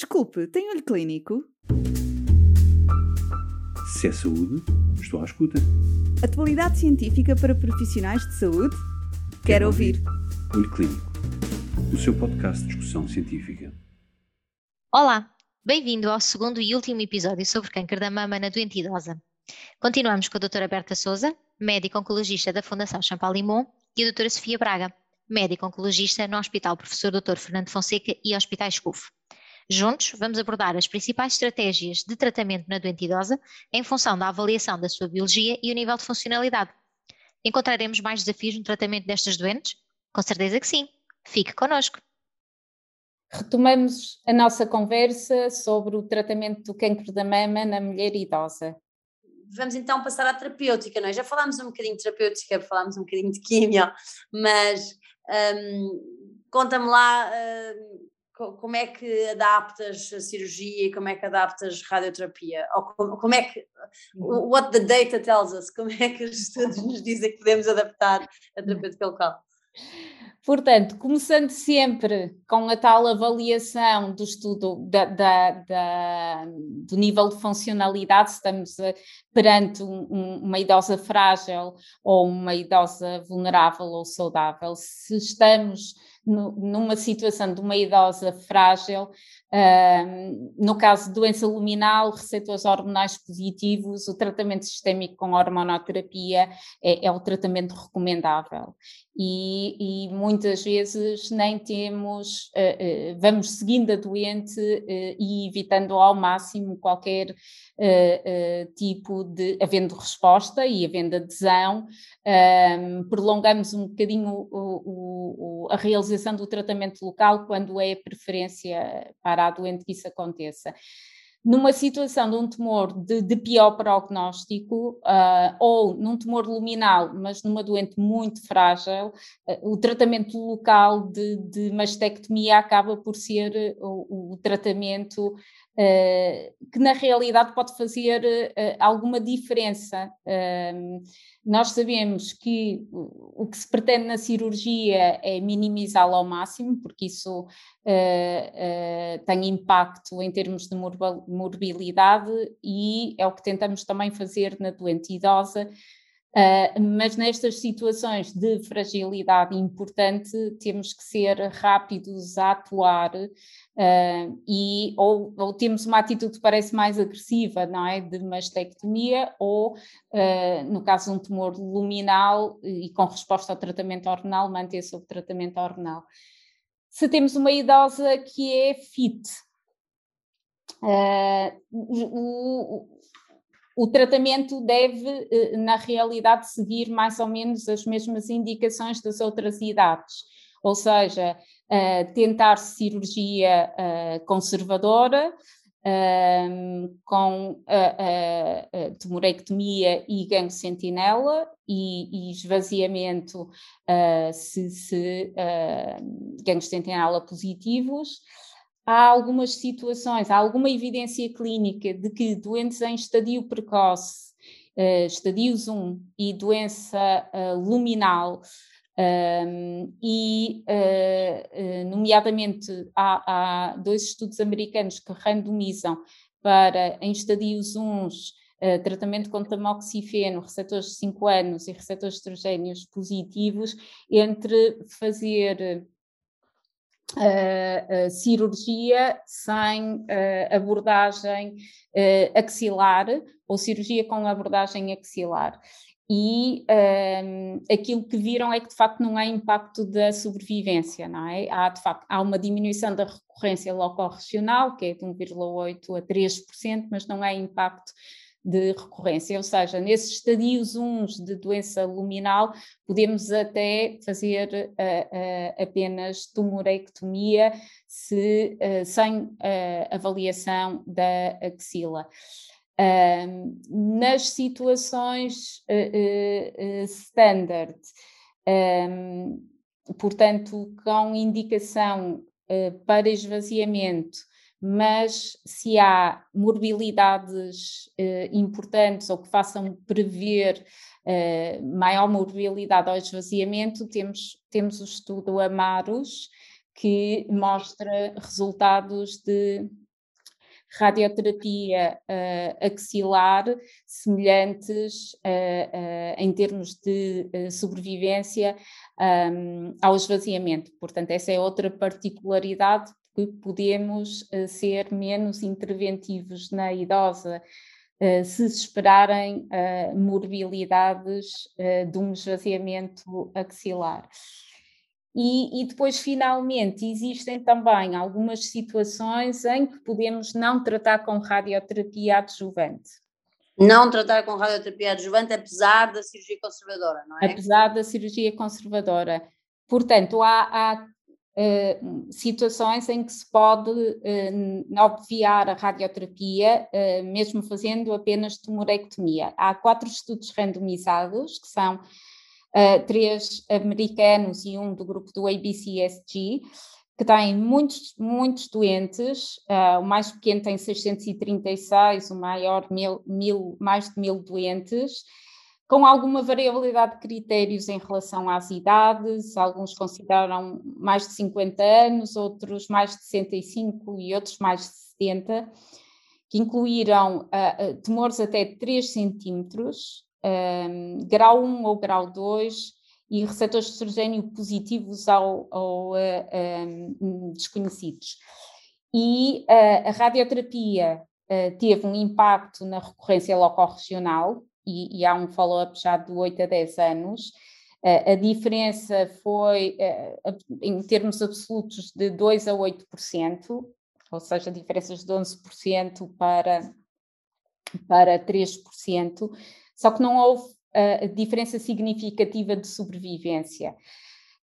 Desculpe, tem olho clínico? Se é saúde, estou à escuta. Atualidade científica para profissionais de saúde? Quero, Quero ouvir. Olho Clínico, o seu podcast de discussão científica. Olá, bem-vindo ao segundo e último episódio sobre câncer da mama na doente idosa. Continuamos com a doutora Berta Souza, médica oncologista da Fundação Champalimont, e a doutora Sofia Braga, médica oncologista no Hospital Professor Dr. Fernando Fonseca e Hospitais CUF. Juntos, vamos abordar as principais estratégias de tratamento na doente idosa em função da avaliação da sua biologia e o nível de funcionalidade. Encontraremos mais desafios no tratamento destas doentes? Com certeza que sim. Fique connosco. Retomamos a nossa conversa sobre o tratamento do cancro da mama na mulher idosa. Vamos então passar à terapêutica, não é? Já falámos um bocadinho de terapêutica, falámos um bocadinho de químio, mas hum, conta-me lá hum, como é que adaptas a cirurgia e como é que adaptas radioterapia? Ou como, como é que, what the data tells us, como é que os estudos nos dizem que podemos adaptar a terapêutica local? Portanto, começando sempre com a tal avaliação do estudo da- da- da- do nível de funcionalidade, se estamos eh, perante um- um- uma idosa frágil ou uma idosa vulnerável ou saudável, se estamos no- numa situação de uma idosa frágil, ahm, no caso de doença luminal, receptores hormonais positivos, o tratamento sistémico com hormonoterapia é, é o tratamento recomendável. E, e muitas vezes nem temos, eh, eh, vamos seguindo a doente eh, e evitando ao máximo qualquer tipo de, havendo resposta e havendo adesão, prolongamos um bocadinho o- o- o- a realização do tratamento local quando é preferência para a doente que isso aconteça. Numa situação de um tumor de, de pior prognóstico ah, ou num tumor luminal, mas numa doente muito frágil, ah, o tratamento local de, de mastectomia acaba por ser o, o tratamento que na realidade pode fazer ah, alguma diferença. Ah, nós sabemos que o que se pretende na cirurgia é minimizá-la ao máximo, porque isso eh, eh, tem impacto em termos de morbilidade e é o que tentamos também fazer na doente idosa. Uh, mas nestas situações de fragilidade importante temos que ser rápidos a atuar uh, e ou, ou temos uma atitude que parece mais agressiva, não é, de mastectomia ou uh, no caso de um tumor luminal e com resposta ao tratamento hormonal manter-se o tratamento hormonal. Se temos uma idosa que é fit, o, o, o tratamento deve, eh, na realidade, seguir mais ou menos as mesmas indicações das outras idades, ou seja, uh, tentar cirurgia uh, conservadora, um, com a, a, a tumorectomia e gangue sentinela e, e esvaziamento uh, se, se gangues sentinela positivos há algumas situações, há alguma evidência clínica de que doentes em estadio precoce, uh, estadios 1 e doença uh, luminal, um, e, uh, nomeadamente, há, há, dois estudos americanos que randomizam para, em estadios 1, Uh, tratamento com tamoxifeno, receptores de 5 anos e receptores estrogénios positivos, entre fazer Uh, uh, cirurgia sem uh, abordagem axilar ou cirurgia com abordagem axilar. E um, aquilo que viram é que de facto não há impacto da sobrevivência, não é? Há de facto há uma diminuição da recorrência locorregional, que é de 1,8% a 3%, mas não há impacto de recorrência, ou seja, nesses estadios uns de doença luminal, podemos até fazer uh, uh, apenas tumorectomia se, uh, sem avaliação da axila. nas situações standard, portanto, com indicação para esvaziamento mas se há morbilidades eh, importantes ou que façam prever eh, maior morbilidade ao esvaziamento, temos, temos o estudo Amaros, que mostra resultados de radioterapia uh, axilar semelhantes uh, em termos de sobrevivência um, ao esvaziamento. Portanto, essa é outra particularidade que podemos ser menos interventivos na idosa Uh, se esperarem uh, morbilidades de um esvaziamento axilar. E, e, depois, finalmente, existem também algumas situações em que podemos não tratar com radioterapia adjuvante. Não tratar com radioterapia adjuvante, apesar da cirurgia conservadora, não é? Apesar da cirurgia conservadora. Portanto, há, há uh, situações em que se pode uh, obviar a radioterapia, uh, mesmo fazendo apenas tumorectomia. Há quatro estudos randomizados, que são três americanos e um do grupo do ABCSG, que têm muitos, muitos doentes, o mais pequeno tem 636, o maior mil, mil, mais de mil doentes, com alguma variabilidade de critérios em relação às idades, alguns consideram mais de 50 anos, outros mais de 65 e outros mais de 70, que incluíram uh, tumores até 3 centímetros, um, grau 1 ou grau 2 e receptores de estrogênio positivos ou, ou uh, um, desconhecidos. E a radioterapia teve um impacto na recorrência locorregional, e, e há um follow-up já de 8 a 10 anos. a diferença foi, em termos absolutos, de 2 a 8%, ou seja, diferenças de 11% para, para 3% só que não houve uh, diferença significativa de sobrevivência.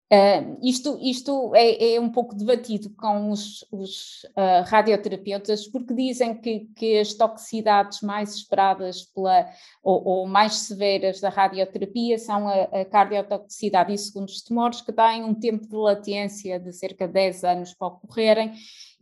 Uh, isto isto é, é, um pouco debatido com os, os uh, radioterapeutas, porque dizem que, que, as toxicidades mais esperadas pela, ou, ou, mais severas da radioterapia são a, a cardiotoxicidade. E segundos tumores, que têm um tempo de latência de cerca de 10 anos para ocorrerem,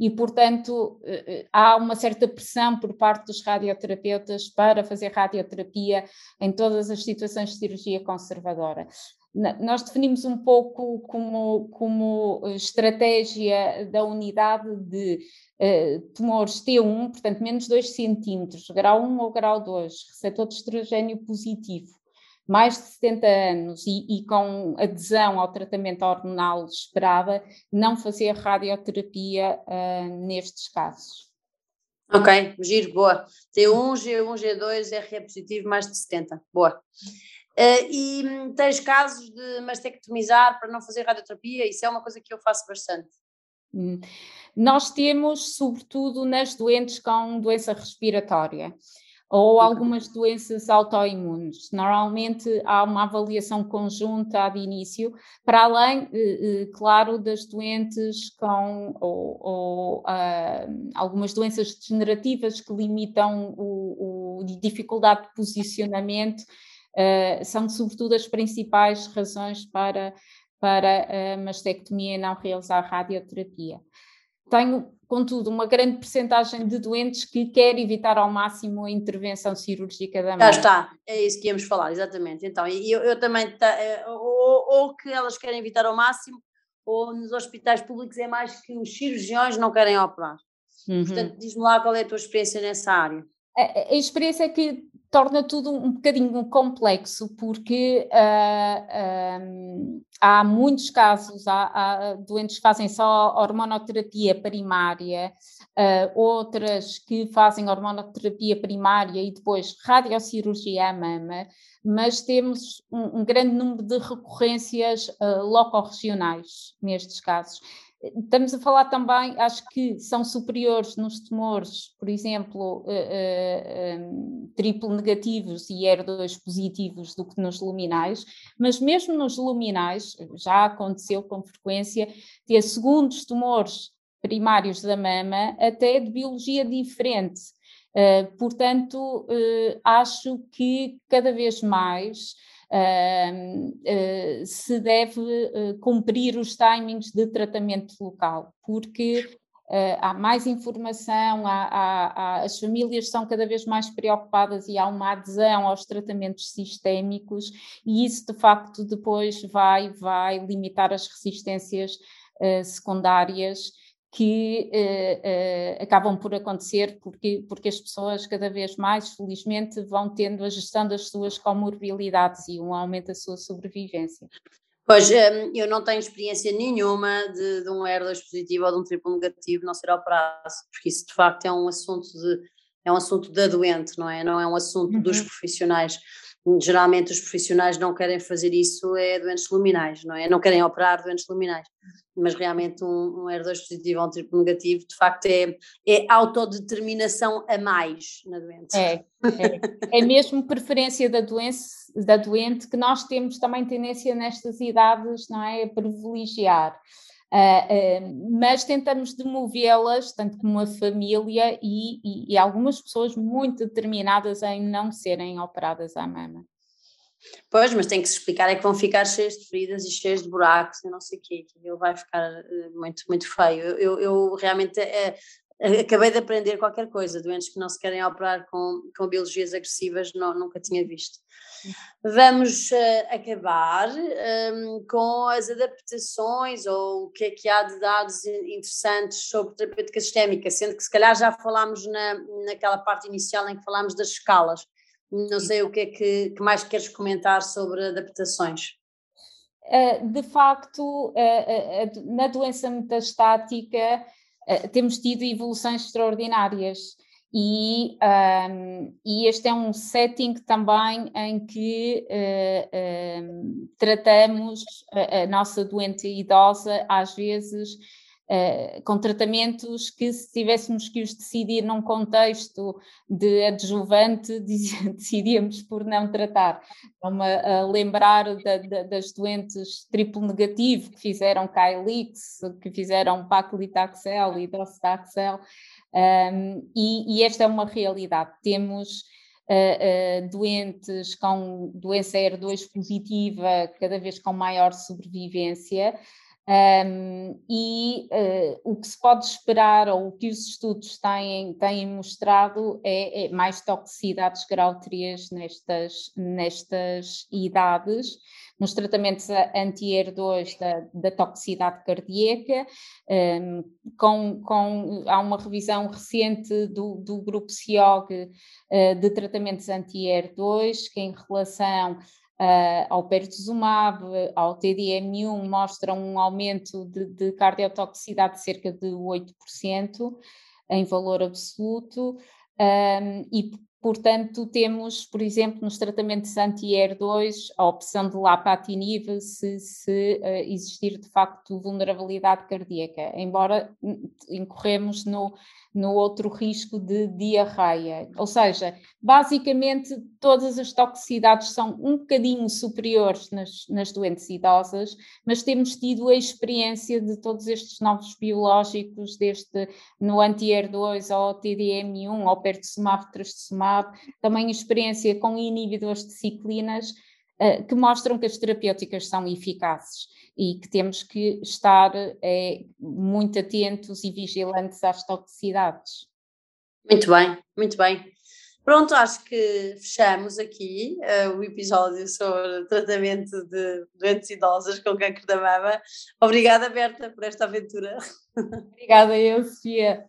e, portanto, uh, há uma certa pressão por parte dos radioterapeutas para fazer radioterapia em todas as situações de cirurgia conservadora nós definimos um pouco como, como eh, estratégia da unidade de uh, tumores T1, portanto menos 2 centímetros, grau 1 ou grau 2, receptor de estrogênio positivo, mais de 70 anos e, e, com adesão ao tratamento hormonal esperada, não fazer radioterapia uh, nestes casos. Ok, giro, boa. T1, G1, G2, RE positivo, mais de 70. Boa. Uh, e hum, tens casos de mastectomizar para não fazer radioterapia? Isso é uma coisa que eu faço bastante. Hum. Nós temos, sobretudo, nas doentes com doença respiratória ou algumas doenças autoimunes. Normalmente há uma avaliação conjunta de início, para além, eh, eh, claro, das doentes com ou, ou uh, algumas doenças degenerativas que limitam o, o dificuldade de posicionamento uh, são sobretudo as principais razões para, para a mastectomia e não realizar radioterapia. Tenho, contudo, uma grande percentagem de doentes que quer evitar ao máximo a intervenção cirúrgica da mãe. Já está, é isso que íamos falar, exatamente. Então, eu, eu também, eh, ou, ou que elas querem evitar ao máximo, ou nos hospitais públicos é mais que os cirurgiões não querem operar. Uhum. Portanto, diz-me lá qual é a tua experiência nessa área. A, a experiência é que torna tudo um bocadinho complexo, porque uh, um, há muitos casos, há, há, doentes que fazem só hormonoterapia primária, uh, outras que fazem hormonoterapia primária e depois radiocirurgia à mama, mas temos um, um grande número de recorrências uh, locorregionais nestes casos. Estamos a falar também, acho que são superiores nos tumores, por exemplo, uh, uh, um, triplo negativos e ER2 positivos do que nos luminais, mas mesmo nos luminais, já aconteceu com frequência, ter segundos tumores primários da mama, até de biologia diferente. Uh, portanto, acho que cada vez mais se deve uh, cumprir os timings de tratamento local, porque Uh, há mais informação, há, há, há, as famílias são cada vez mais preocupadas e há uma adesão aos tratamentos sistémicos, e isso de facto depois vai, vai limitar as resistências uh, secundárias que uh, uh, acabam por acontecer porque, porque as pessoas cada vez mais, felizmente, vão tendo a gestão das suas comorbilidades e um aumento da sua sobrevivência. Pois, hum, eu não tenho experiência nenhuma de, de um R2 positivo ou de um triplo negativo não ser operado, porque isso de facto é um assunto de, é um assunto da doente, não é? Não é um assunto uhum. dos profissionais geralmente os profissionais não querem fazer isso é doentes luminais, não é? Não querem operar doentes luminais, mas realmente um, um R2 positivo ou um triplo negativo, de facto é, é autodeterminação a mais na doente. É, é, é mesmo preferência da doença, da doente que nós temos também tendência nestas idades, não é? A privilegiar. Uh, mas tentamos demovê-las, tanto como a família e, e, e, algumas pessoas muito determinadas em não serem operadas à mama. Pois, mas tem que se explicar é que vão ficar cheias de feridas e cheias de buracos e não sei o quê, que vai ficar eh, muito, muito feio. Eu, eu realmente é, acabei de aprender qualquer coisa, doentes que não se querem operar com, com biologias agressivas, não, nunca tinha visto. Vamos uh, acabar um, ehm, com as adaptações ou o que é que há de dados interessantes sobre terapêutica sistémica, sendo que se calhar já falámos na, naquela parte inicial em que falámos das escalas. Não sei o que é que, que mais queres comentar sobre adaptações. Uh, de facto, uh, na doença metastática, temos tido evoluções extraordinárias. E, um, e, este é um setting também em que uh, uh, tratamos a, a, nossa doente idosa, às vezes, uh, com tratamentos que, se tivéssemos que os decidir num contexto de adjuvante, decidíamos por não tratar. Estou-me a lembrar da, da, das doentes triplo negativo que fizeram Caelix, que fizeram Paclitaxel e Docetaxel um, e, e, esta é uma realidade. Temos uh, uh, doentes com doença R2 positiva, cada vez com maior sobrevivência, um, e uh, o que se pode esperar, ou o que os estudos têm, têm mostrado, é, é mais toxicidades grau 3 nestas, nestas idades, nos tratamentos anti-ER2 da, da, toxicidade cardíaca, um, com, com, há uma revisão recente do, do grupo CIOG uh, de tratamentos anti-ER2, que em relação uh, ao pertuzumab, ao TDM1, mostram um aumento de, de cardiotoxicidade de cerca de 8% em valor absoluto. Um, e Portanto, temos, por exemplo, nos tratamentos anti-ER2, a opção de lapatinib se, se uh, existir de facto vulnerabilidade cardíaca, embora incorremos no, no outro risco de diarreia. Ou seja, basicamente todas as toxicidades são um bocadinho superiores nas, nas doentes idosas, mas temos tido a experiência de todos estes novos biológicos, desde no anti-ER2 ao TDM1, ao pertuzumab, trastuzumab, também experiência com inibidores de ciclinas, uh, que mostram que as terapêuticas são eficazes e que temos que estar é, muito atentos e vigilantes às toxicidades. Muito bem, muito bem. Pronto, acho que fechamos aqui uh, o episódio sobre tratamento de doentes idosas com câncer da mama. Obrigada, Berta, por esta aventura. Obrigada, eu, Sofia.